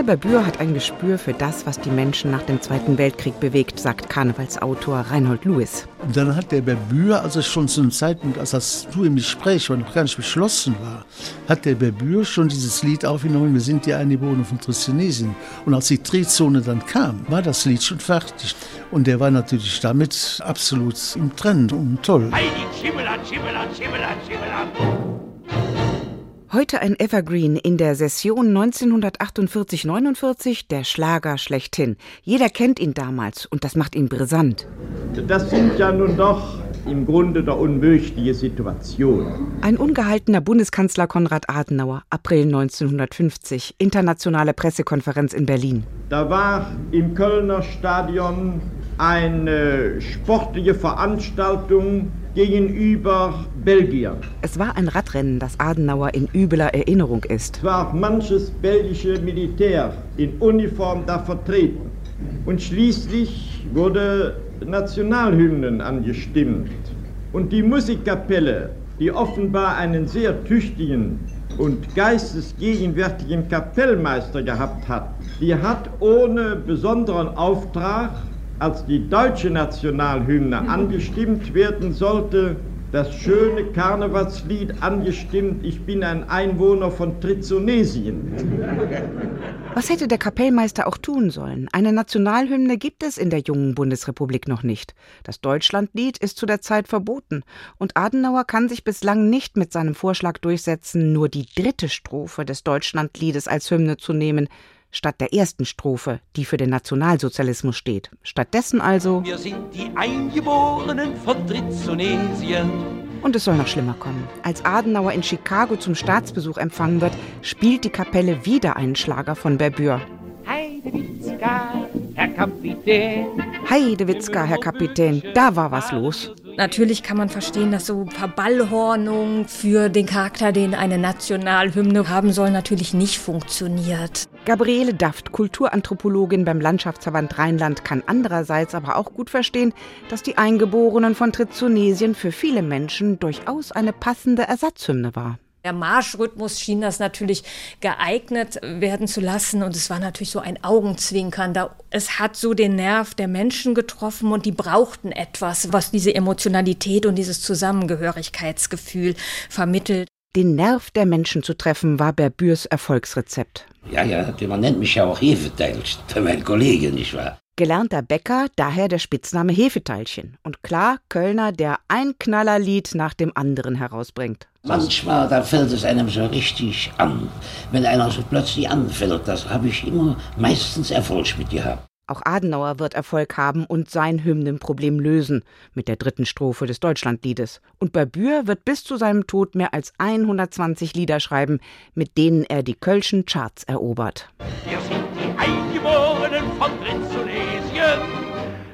Karl Berbür hat ein Gespür für das, was die Menschen nach dem Zweiten Weltkrieg bewegt, sagt Karnevalsautor Reinhold Lewis. Und dann hat der Berbür, also schon zu einem Zeitpunkt, als das du im Gespräch war, noch gar nicht beschlossen war, hat der Berbür schon dieses Lied aufgenommen, wir sind die Eingeborenen von Tristonesien. Und als die Drehzone dann kam, war das Lied schon fertig. Und der war natürlich damit absolut im Trend und toll. Heidi, Schimmelan, Schimmelan, Schimmelan, Schimmelan. Heute ein Evergreen in der Session 1948-49, der Schlager schlechthin. Jeder kennt ihn damals und das macht ihn brisant. Das sind ja nun doch im Grunde der unmögliche Situation. Ein ungehaltener Bundeskanzler Konrad Adenauer, April 1950, internationale Pressekonferenz in Berlin. Da war im Kölner Stadion eine sportliche Veranstaltung gegenüber Belgien. Es war ein Radrennen, das Adenauer in übler Erinnerung ist. Es war manches belgische Militär in Uniform da vertreten. Und schließlich wurde Nationalhymnen angestimmt. Und die Musikkapelle, die offenbar einen sehr tüchtigen und geistesgegenwärtigen Kapellmeister gehabt hat, die hat ohne besonderen Auftrag als die deutsche Nationalhymne angestimmt werden sollte, das schöne Karnevalslied angestimmt, ich bin ein Einwohner von Trizonesien. Was hätte der Kapellmeister auch tun sollen? Eine Nationalhymne gibt es in der jungen Bundesrepublik noch nicht. Das Deutschlandlied ist zu der Zeit verboten. Und Adenauer kann sich bislang nicht mit seinem Vorschlag durchsetzen, nur die dritte Strophe des Deutschlandliedes als Hymne zu nehmen statt der ersten Strophe, die für den Nationalsozialismus steht. Stattdessen also Wir sind die Eingeborenen von Trizonesien. Und es soll noch schlimmer kommen. Als Adenauer in Chicago zum Staatsbesuch empfangen wird, spielt die Kapelle wieder einen Schlager von Berbür. Heidewitzka, Herr Kapitän. Heidewitzka, Herr Kapitän, da war was los. Natürlich kann man verstehen, dass so Verballhornung für den Charakter, den eine Nationalhymne haben soll, natürlich nicht funktioniert. Gabriele Daft, Kulturanthropologin beim Landschaftsverband Rheinland, kann andererseits aber auch gut verstehen, dass die Eingeborenen von Trizonesien für viele Menschen durchaus eine passende Ersatzhymne war. Der Marschrhythmus schien das natürlich geeignet werden zu lassen und es war natürlich so ein Augenzwinkern. Da, es hat so den Nerv der Menschen getroffen und die brauchten etwas, was diese Emotionalität und dieses Zusammengehörigkeitsgefühl vermittelt. Den Nerv der Menschen zu treffen, war Berbürs Erfolgsrezept. Ja, ja, man nennt mich ja auch Hefeteilchen, mein Kollege, nicht wahr? Gelernter Bäcker, daher der Spitzname Hefeteilchen. Und klar, Kölner, der ein Knallerlied nach dem anderen herausbringt. Manchmal, da fällt es einem so richtig an. Wenn einer so plötzlich anfällt, das habe ich immer meistens Erfolg mit gehabt. Auch Adenauer wird Erfolg haben und sein Hymnenproblem lösen mit der dritten Strophe des Deutschlandliedes. Und Berbür wird bis zu seinem Tod mehr als 120 Lieder schreiben, mit denen er die Kölschen Charts erobert. Wir sind die Eingeborenen von Prinz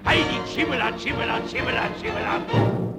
Heidi, Schimmelan, Schimmelan, Schimmelan, Schimmelan.